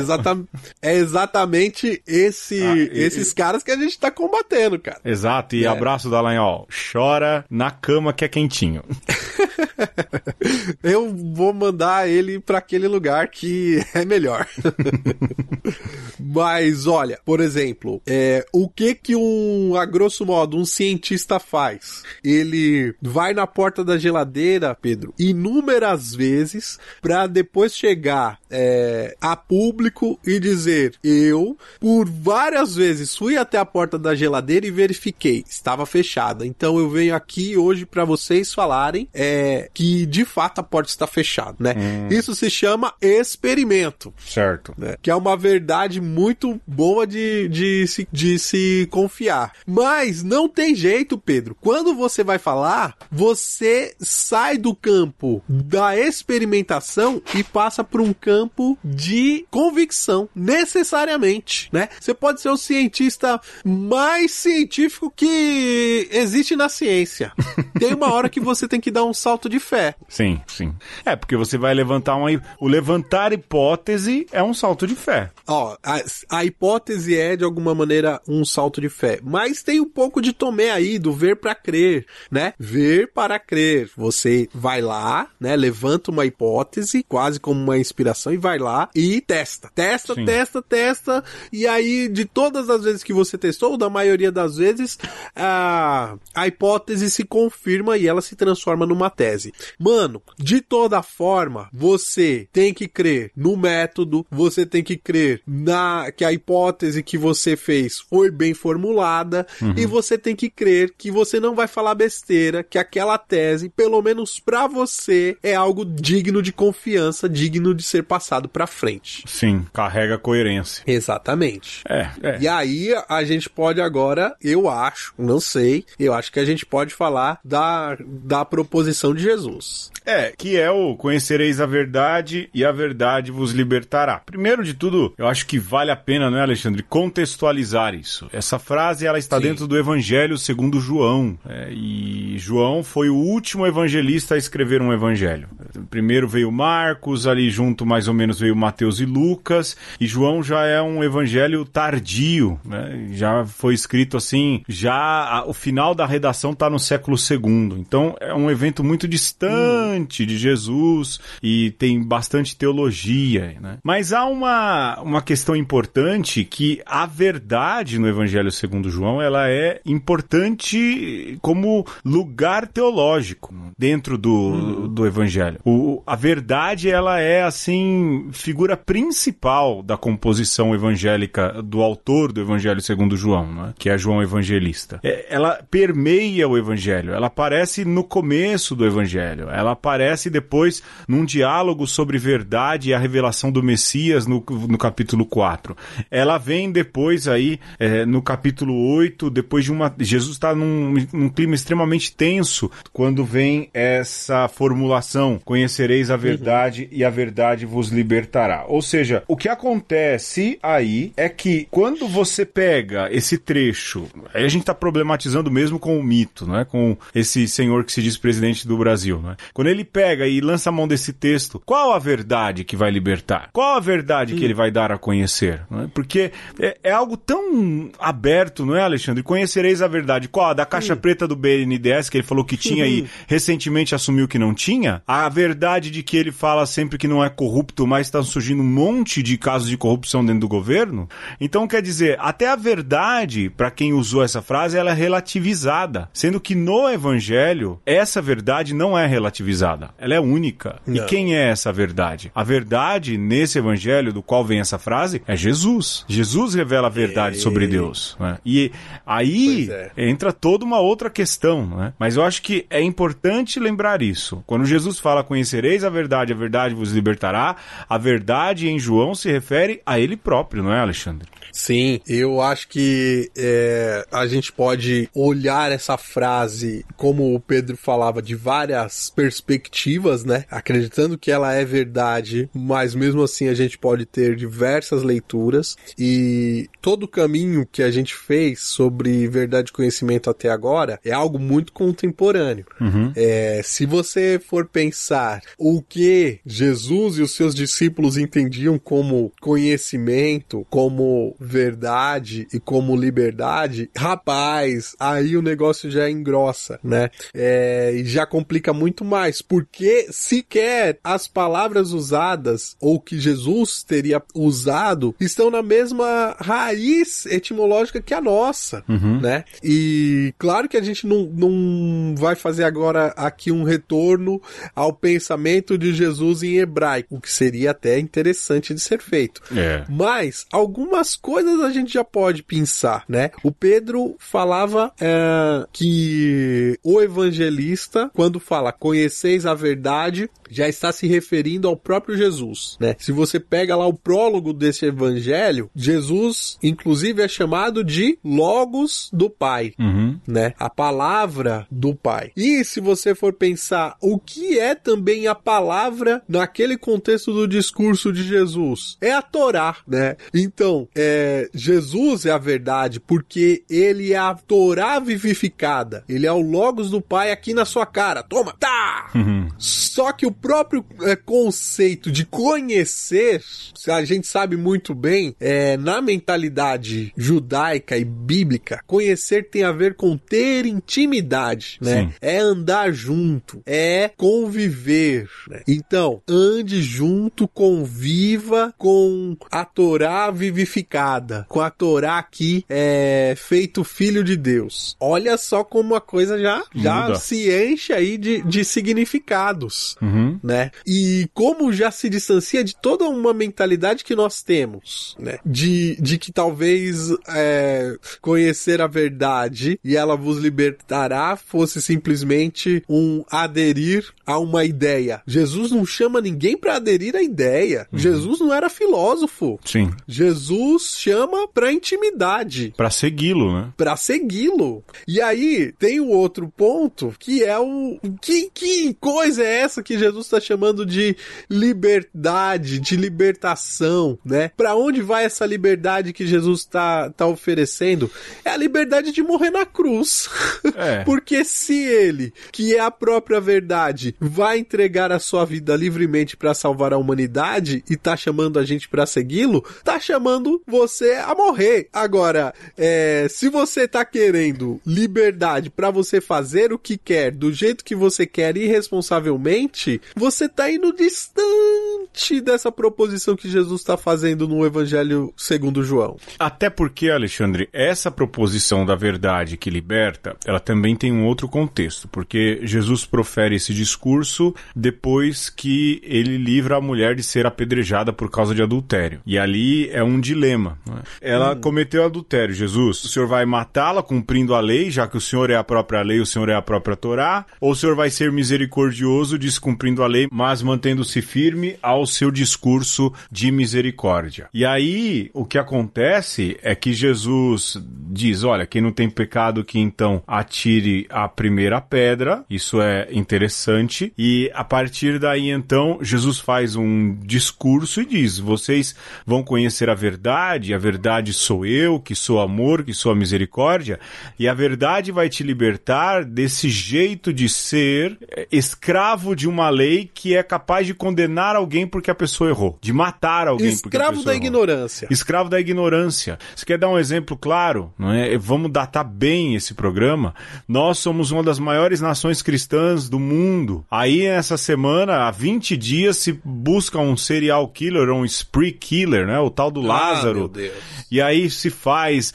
é exatamente esse, Ah, e- esses caras que a gente tá combatendo, cara. Exato, e É. abraço Dallagnol. Chora na cama que é quentinho. Eu vou mandar ele pra aquele lugar que é melhor. Mas olha, por exemplo, é, o que que um, a grosso modo, um cientista faz? Ele vai na porta da geladeira, Pedro, inúmeras vezes pra depois chegar é, a público e dizer: eu, por várias vezes, fui até a porta da geladeira e verifiquei, estava fechada. Então eu venho aqui hoje pra vocês falarem é, que de fato a porta está fechada, né? Isso se chama experimento Certo. né? Que é uma verdade muito boa de, de, se, de se confiar. Mas não tem jeito, Pedro. Quando você vai falar, você sai do campo da experimentação e passa para um campo de convicção, necessariamente, né? Você pode ser o cientista mais científico que existe na ciência. Tem uma hora que você tem que dar um salto de fé. Sim, sim. É, porque você vai levantar uma. O levantar hipótese é um salto de fé. Ó, a, a hipótese é, de alguma maneira, um salto de fé. Mas tem um pouco de Tomé aí, do ver para crer, né? Ver para crer. Você vai lá, né? Levanta uma hipótese, quase como uma inspiração, e vai lá e testa. Testa, Sim. testa, testa. E aí, de todas as vezes que você testou, ou da maioria das vezes, a, a hipótese se confirma e ela se transforma numa tese. Mano, de toda forma, você tem que crer no método, você tem que crer na que a hipótese que você fez foi bem formulada e você tem que crer que você não vai falar besteira, que aquela tese, pelo menos pra você, é algo digno de confiança, digno de ser passado pra frente. Sim, carrega coerência. Exatamente. É, é. E aí a gente pode agora, eu acho, não sei, eu acho que a gente pode falar da, da proposição de Jesus. É, que é o conhecereis a verdade e a verdade vos libertará. Primeiro de tudo, eu acho que vale a pena, não é, Alexandre, contextualizar isso. Essa frase, ela está Sim. dentro do Evangelho segundo João. é, e João foi o último evangelista a escrever um evangelho. Primeiro veio Marcos, ali junto mais ou menos veio Mateus e Lucas, e João já é um evangelho tardio, né? Já foi escrito assim, já o final da redação está no século segundo. Então é um evento muito distante de Jesus e tem bastante teologia, né? Mas há uma, uma questão importante que a verdade no Evangelho segundo João, ela é importante como lugar teológico dentro do, do Evangelho. O, a verdade, ela é, assim, figura principal da composição evangélica do autor do Evangelho segundo João, né? que é João Evangelista. É, ela permeia o Evangelho, ela aparece no começo do Evangelho, ela aparece depois num diálogo sobre verdade e a revelação do Messias no, no capítulo 4. Ela vem depois aí, é, no capítulo 8, depois de uma... Jesus está num, num clima extremamente tenso quando vem essa formulação, conhecereis a verdade uhum. e a verdade vos libertará. Ou seja, o que acontece aí é que quando você pega esse trecho, aí a gente está problematizando mesmo com o mito, né? Com esse senhor que se diz presidente do Brasil, né? Quando ele pega e lança a mão desse texto, qual a verdade que vai libertar? Qual a verdade hum. que ele vai dar a conhecer? Né? Porque é, é, algo tão aberto, não é, Alexandre? Conhecereis a verdade. Qual? A da caixa hum. preta do BNDES, que ele falou que tinha e recentemente assumiu que não tinha? A verdade de que ele fala sempre que não é corrupto, mas está surgindo um monte de casos de corrupção dentro do governo? Então, quer dizer, até a verdade, para quem usou essa frase, ela é relativizada. Sendo que no Evangelho, essa verdade não é relativizada. Ela é única. Não. E quem é essa verdade? A verdade nesse Evangelho do qual vem essa frase é Jesus. Jesus revela a verdade e... sobre Deus. Né? E aí é. entra toda uma outra questão. Né? Mas eu acho que é importante lembrar isso. Quando Jesus fala conhecereis a verdade, a verdade vos libertará, a verdade em João se refere a ele próprio, não é, Alexandre? Sim, eu acho que é, a gente pode olhar essa frase, como o Pedro falava, de várias perspectivas, né? Acreditando que ela é verdade, mas mesmo assim a gente pode ter diversas leituras e todo o caminho que a gente fez sobre verdade e conhecimento até agora é algo muito contemporâneo. Uhum. É, se você for pensar o que Jesus e os seus discípulos entendiam como conhecimento, como verdade e como liberdade, rapaz, aí o negócio já engrossa, né? É, e já complica muito mais, porque sequer as palavras usadas ou que Jesus teria usado estão na mesma raiz etimológica que a nossa, uhum. né? E claro que a gente não, não vai fazer agora aqui um retorno ao pensamento de Jesus em hebraico, o que seria até interessante de ser feito. É. Mas algumas coisas coisas a gente já pode pensar, né? O Pedro falava é, que o evangelista, quando fala conheceis a verdade, já está se referindo ao próprio Jesus, né? Se você pega lá o prólogo desse evangelho, Jesus, inclusive, é chamado de Logos do Pai, uhum. né? A palavra do Pai. E se você for pensar o que é também a palavra naquele contexto do discurso de Jesus, é a Torá, né? Então, é, Jesus é a verdade porque ele é a Torá vivificada. Ele é o Logos do Pai aqui na sua cara. Toma, tá! Uhum. Só que o próprio é, conceito de conhecer, a gente sabe muito bem, é, na mentalidade judaica e bíblica, conhecer tem a ver com ter intimidade, né? Sim. É andar junto, é conviver. Né? Então, ande junto, conviva com a Torá vivificada, com a Torá aqui é, feito filho de Deus. Olha só como a coisa já, já se enche aí de, de significados. Uhum. Uhum. né? E como já se distancia de toda uma mentalidade que nós temos, né? De, de que talvez é, conhecer a verdade e ela vos libertará fosse simplesmente um aderir a uma ideia. Jesus não chama ninguém para aderir à ideia. Uhum. Jesus não era filósofo. Sim. Jesus chama para intimidade. Para segui-lo, né? Para segui-lo. E aí tem o outro ponto que é o que que coisa é essa que Jesus está chamando de liberdade, de libertação, né? Para onde vai essa liberdade que Jesus está tá oferecendo? É a liberdade de morrer na cruz. É. Porque se ele, que é a própria verdade, vai entregar a sua vida livremente para salvar a humanidade e tá chamando a gente para segui-lo, tá chamando você a morrer. Agora, é, se você tá querendo liberdade para você fazer o que quer, do jeito que você quer irresponsavelmente, você tá indo distante dessa proposição que Jesus está fazendo no Evangelho segundo João. Até porque, Alexandre, essa proposição da verdade que liberta, ela também tem um outro contexto, porque Jesus profere esse discurso depois que ele livra a mulher de ser apedrejada por causa de adultério. E ali é um dilema. É? Ela cometeu adultério. Jesus, o senhor vai matá-la cumprindo a lei, já que o senhor é a própria lei, o senhor é a própria Torá, ou o senhor vai ser misericordioso, descumprindo a lei, mas mantendo-se firme ao seu discurso de misericórdia. E aí, o que acontece é que Jesus diz: olha, quem não tem pecado, que então atire a primeira pedra. Isso é interessante. E a partir daí, então, Jesus faz um discurso e diz: vocês vão conhecer a verdade, a verdade sou eu, que sou amor, que sou a misericórdia, e a verdade vai te libertar desse jeito de ser eh, escravo de uma lei que é capaz de condenar alguém porque a pessoa errou, de matar alguém porque a Escravo pessoa da errou. ignorância. Escravo da ignorância. Você quer dar um exemplo claro? Não é? Vamos datar bem esse programa. Nós somos uma das maiores nações cristãs do mundo. Aí, essa semana, há 20 dias, se busca um serial killer ou um spree killer, né? O tal do Ah, Lázaro. Deus. E aí se faz,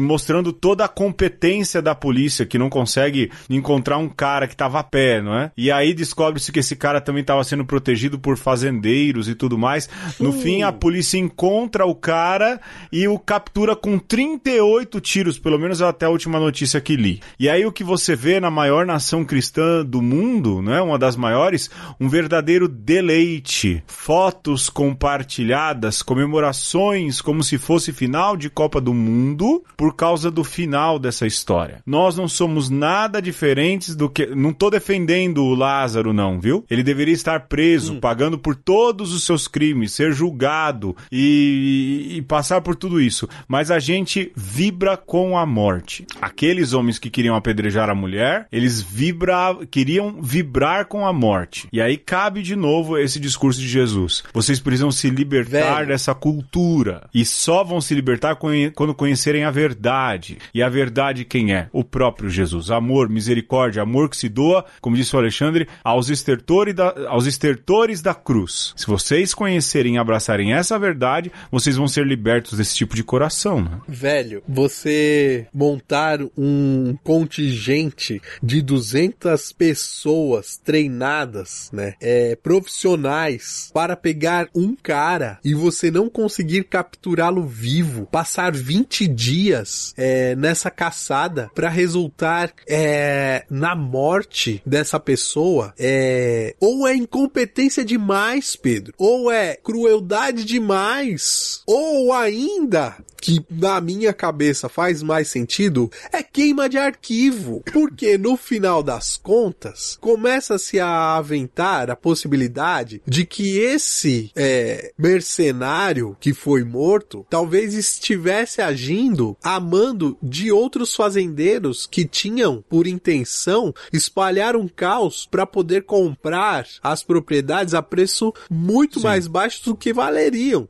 mostrando toda a competência da polícia, que não consegue encontrar um cara que tava a pé, não é? E aí descobre-se que esse cara também estava sendo protegido por fazendeiros e tudo mais. No fim, a polícia encontra o cara e o captura com 38 tiros, pelo menos até a última notícia que li. E aí o que você vê na maior nação cristã do mundo, não é? Uma das maiores, um verdadeiro deleite. Fotos compartilhadas, comemorações como se fosse final de Copa do Mundo por causa do final dessa história. Nós não somos nada diferentes do que. Não tô defendendo o Lázaro, não, viu? Ele deveria estar preso, pagando por todos os seus crimes, ser julgado e, e passar por tudo isso. Mas a gente vibra com a morte. Aqueles homens que queriam apedrejar a mulher, eles vibra, queriam vibrar com a morte. E aí cabe de novo esse discurso de Jesus. Vocês precisam se libertar Velho. dessa cultura. E só vão se libertar quando conhecerem a verdade. E a verdade quem é? O próprio Jesus. Amor, misericórdia, amor que se doa, como disse o Alexandre, aos estertores da, aos estertores da cruz. Se vocês conhecerem e abraçarem essa verdade, vocês vão ser libertos desse tipo de coração, né? Velho, você montar um contingente de 200 pessoas treinadas, né, é, profissionais para pegar um cara e você não conseguir capturá-lo vivo, passar 20 dias é, nessa caçada para resultar é, na morte dessa pessoa, é, ou é incompetência demais, Pedro, ou é crueldade demais, ou ainda que na minha cabeça faz mais sentido é queima de arquivo. Porque no final das contas, começa-se a aventar a possibilidade de que esse é, mercenário que foi morto talvez estivesse agindo a mando de outros fazendeiros que tinham por intenção espalhar um caos para poder comprar as propriedades a preço muito mais baixo do que valeriam.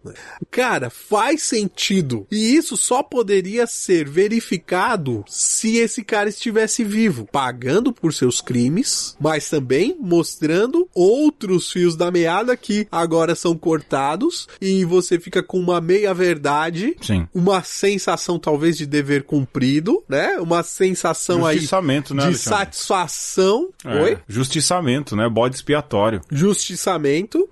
Cara, faz sentido. E isso só poderia ser verificado se esse cara estivesse vivo, pagando por seus crimes, mas também mostrando outros fios da meada que agora são cortados e você fica com uma meia verdade, Sim. uma sensação talvez de dever cumprido, né? Uma sensação aí né, de Alexandre? satisfação. É, Oi? Justiçamento, né? Bode expiatório. justiçamento.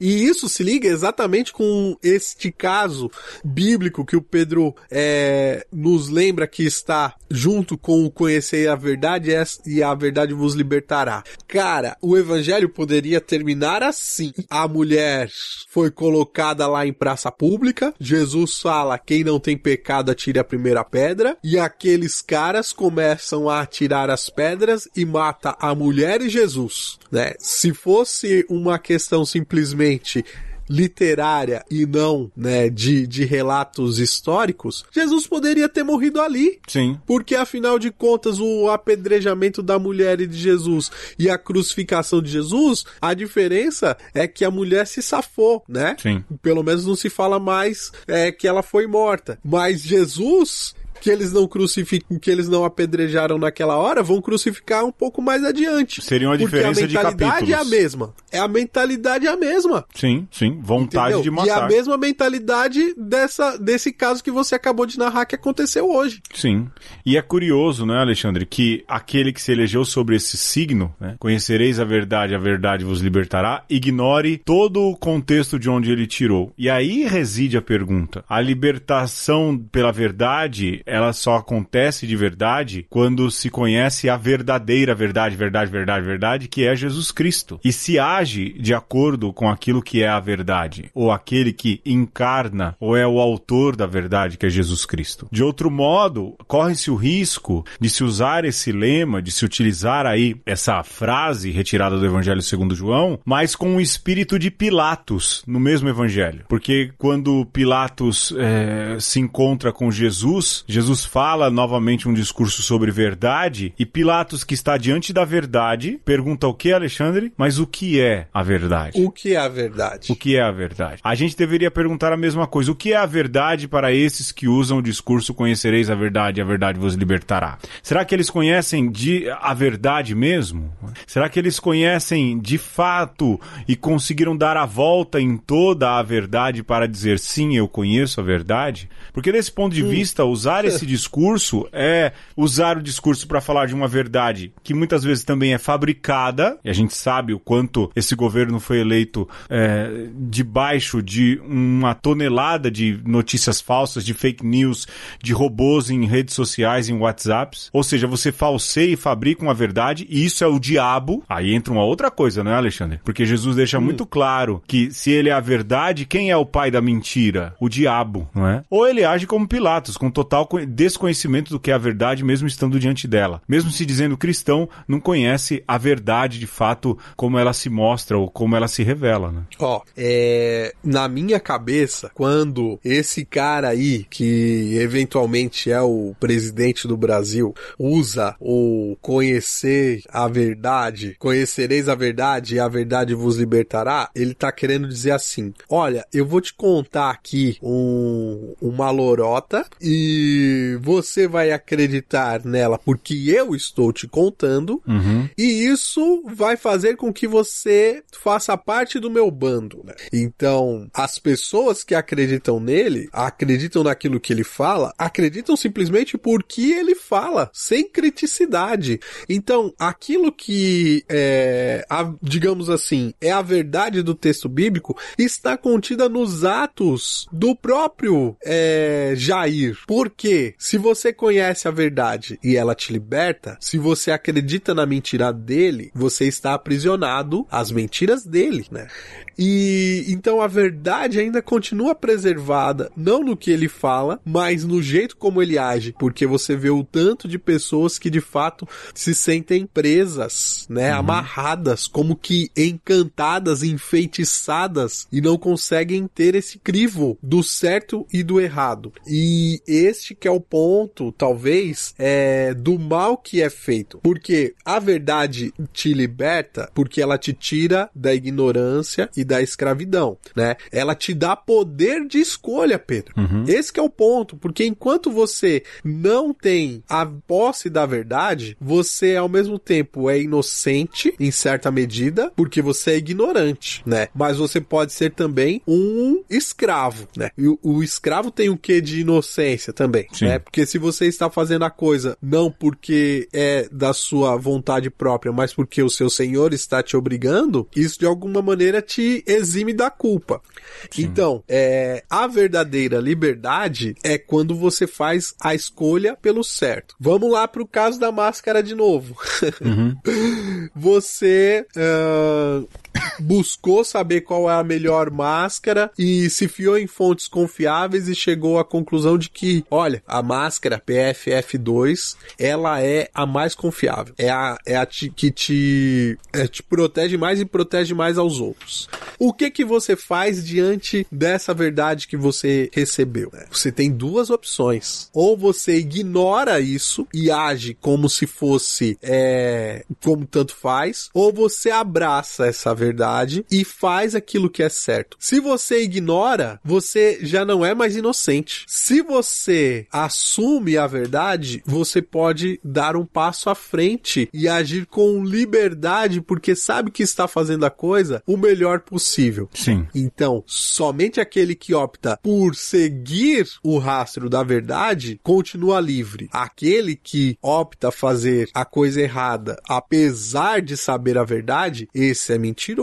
E isso se liga exatamente com este caso bíblico que o Pedro é, nos lembra que está junto com o conhecer a verdade e a verdade vos libertará. Cara, o evangelho poderia terminar assim. A mulher foi colocada lá em praça pública, Jesus fala, quem não tem pecado atire a primeira pedra, e aqueles caras começam a atirar as pedras e mata a mulher e Jesus, né? Se fosse uma questão simplesmente literária e não, né, de, de relatos históricos, Jesus poderia ter morrido ali. Sim. Porque afinal de contas, o apedrejamento da mulher e de Jesus e a crucificação de Jesus, a diferença é que a mulher se safou, né? Sim. Pelo menos não se fala mais é, que ela foi morta. Mas Jesus que eles não crucificam, que eles não apedrejaram naquela hora, vão crucificar um pouco mais adiante. Seria uma Porque diferença a de mentalidade capítulos. é a mesma. É a mentalidade é a mesma. Sim, sim. Vontade Entendeu? de E a matar. mesma mentalidade dessa, desse caso que você acabou de narrar que aconteceu hoje. Sim. E é curioso, né, Alexandre, que aquele que se elegeu sobre esse signo, né, conhecereis a verdade, a verdade vos libertará, ignore todo o contexto de onde ele tirou. E aí reside a pergunta. A libertação pela verdade, ela só acontece de verdade quando se conhece a verdadeira verdade, verdade, verdade, verdade, que é Jesus Cristo. E se age de acordo com aquilo que é a verdade, ou aquele que encarna, ou é o autor da verdade, que é Jesus Cristo. De outro modo, corre-se o risco de se usar esse lema, de se utilizar aí essa frase retirada do Evangelho segundo João, mas com o espírito de Pilatos no mesmo Evangelho. Porque quando Pilatos eh, se encontra com Jesus, Jesus fala novamente um discurso sobre verdade, e Pilatos, que está diante da verdade, pergunta o que, Alexandre? Mas o que é a verdade? O que é a verdade? O que é a verdade? A gente deveria perguntar a mesma coisa. O que é a verdade para esses que usam o discurso conhecereis a verdade e a verdade vos libertará? Será que eles conhecem de a verdade mesmo? Será que eles conhecem de fato e conseguiram dar a volta em toda a verdade para dizer sim, eu conheço a verdade? Porque desse ponto de vista, usar esse discurso é usar o discurso para falar de uma verdade que muitas vezes também é fabricada, e a gente sabe o quanto esse governo foi eleito é, debaixo de uma tonelada de notícias falsas, de fake news, de robôs em redes sociais, em WhatsApps. Ou seja, você falseia e fabrica uma verdade, e isso é o diabo. Aí entra uma outra coisa, não é, Alexandre? Porque Jesus deixa muito claro que se ele é a verdade, quem é o pai da mentira? O diabo, não é? Ou ele age como Pilatos, com total co- desconhecimento do que é a verdade, mesmo estando diante dela. Mesmo se dizendo cristão, não conhece a verdade de fato como ela se mostra ou como ela se revela, né? Ó, é, na minha cabeça, quando esse cara aí, que eventualmente é o presidente do Brasil, usa o conhecer a verdade, conhecereis a verdade e a verdade vos libertará, ele tá querendo dizer assim: olha, eu vou te contar aqui um, uma lorota e você vai acreditar nela porque eu estou te contando e isso vai fazer com que você faça parte do meu bando, né? Então, as pessoas que acreditam nele, acreditam naquilo que ele fala, acreditam simplesmente porque ele fala, sem criticidade. Então, aquilo que é, a- digamos assim, é a verdade do texto bíblico está contida nos atos do próprio é, Jair. Se você conhece a verdade e ela te liberta, se você acredita na mentira dele, você está aprisionado às mentiras dele, né? E então a verdade ainda continua preservada, não no que ele fala, mas no jeito como ele age, porque você vê o tanto de pessoas que de fato se sentem presas, né, amarradas, como que encantadas, enfeitiçadas e não conseguem ter esse crivo do certo e do errado. E este que é o ponto, talvez, é do mal que é feito, porque a verdade te liberta, porque ela te tira da ignorância e da escravidão, né? Ela te dá poder de escolha, Pedro. Esse que é o ponto, porque enquanto você não tem a posse da verdade, você ao mesmo tempo é inocente em certa medida, porque você é ignorante, né? Mas você pode ser também um escravo, né? E o, o escravo tem o que de inocência também, Sim. né? Porque se você está fazendo a coisa não porque é da sua vontade própria, mas porque o seu senhor está te obrigando, isso de alguma maneira te exime da culpa. Então, é, a verdadeira liberdade é quando você faz a escolha pelo certo. Vamos lá pro caso da máscara de novo. você ah, buscou saber qual é a melhor máscara e se fiou em fontes confiáveis e chegou à conclusão de que, olha, a máscara PFF2, ela é a mais confiável. É a, é a te- que te, é, te protege mais e protege mais aos outros. O que que você faz diante dessa verdade que você recebeu? Você tem duas opções. Ou você ignora isso e age como se fosse é, como tanto faz, ou você abraça essa verdade verdade e faz aquilo que é certo. Se você ignora, você já não é mais inocente. Se você assume a verdade, você pode dar um passo à frente e agir com liberdade porque sabe que está fazendo a coisa o melhor possível. Sim. Então, somente aquele que opta por seguir o rastro da verdade continua livre. Aquele que opta fazer a coisa errada, apesar de saber a verdade, esse é mentiroso,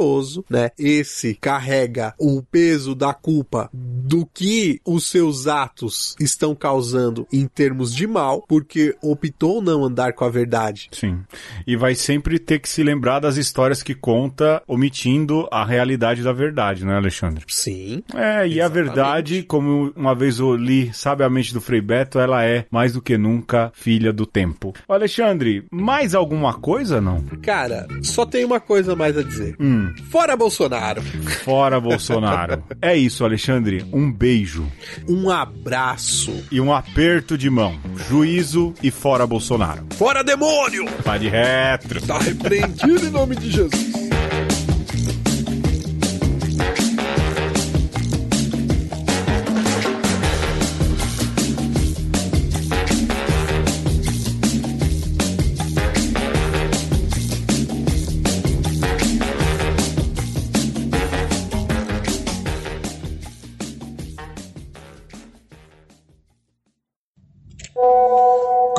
né? Esse carrega o peso da culpa do que os seus atos estão causando em termos de mal, porque optou não andar com a verdade. Sim. E vai sempre ter que se lembrar das histórias que conta, omitindo a realidade da verdade, né, Alexandre? Sim. É, e a Exatamente. verdade, como uma vez eu li sabiamente do Frei Beto, ela é mais do que nunca filha do tempo. Alexandre, mais alguma coisa não? Cara, só tem uma coisa mais a dizer. Hum, Fora Bolsonaro. fora Bolsonaro. É isso, Alexandre. Um beijo Um abraço. e um aperto de mão. Juízo e fora Bolsonaro. Fora demônio! Vai de retro. Tá repreendido em nome de Jesus.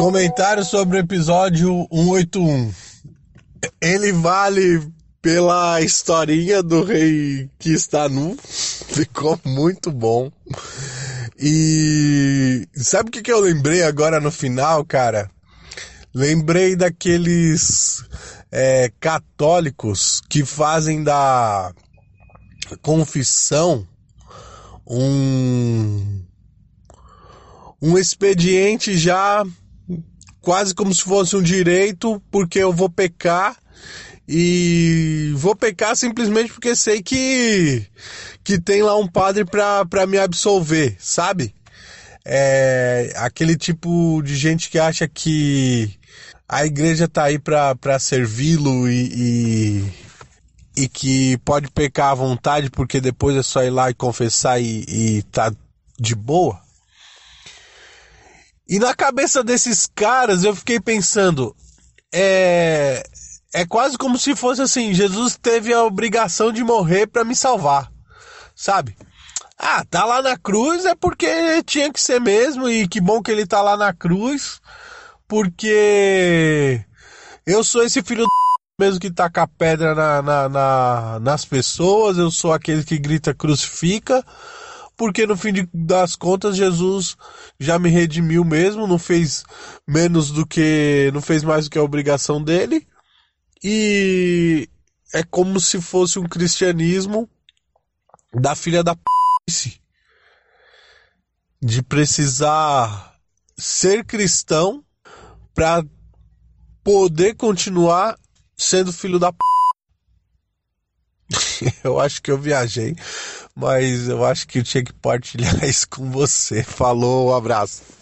Comentário sobre o episódio 181. Ele vale pela historinha do rei que está nu. Ficou muito bom. E sabe o que, que eu lembrei agora no final, cara? Lembrei daqueles é, católicos que fazem da confissão um um expediente já quase como se fosse um direito, porque eu vou pecar e vou pecar simplesmente porque sei que que tem lá um padre pra me absolver, sabe? É aquele tipo de gente que acha que a igreja tá aí pra servi-lo e, e, e que pode pecar à vontade porque depois é só ir lá e confessar e, e tá de boa. E na cabeça desses caras eu fiquei pensando, é é quase como se fosse assim, Jesus teve a obrigação de morrer para me salvar. Sabe? Ah, tá lá na cruz é porque tinha que ser mesmo e que bom que ele tá lá na cruz, porque eu sou esse filho do mesmo que taca pedra na, na, na- nas pessoas, eu sou aquele que grita crucifica, porque no fim das contas Jesus já me redimiu mesmo, não fez menos do que, não fez mais do que a obrigação dele, e é como se fosse um cristianismo da filha da p... de precisar ser cristão para poder continuar sendo filho da p... Eu acho que eu viajei, mas eu acho que eu tinha que partilhar isso com você. Falou, um abraço.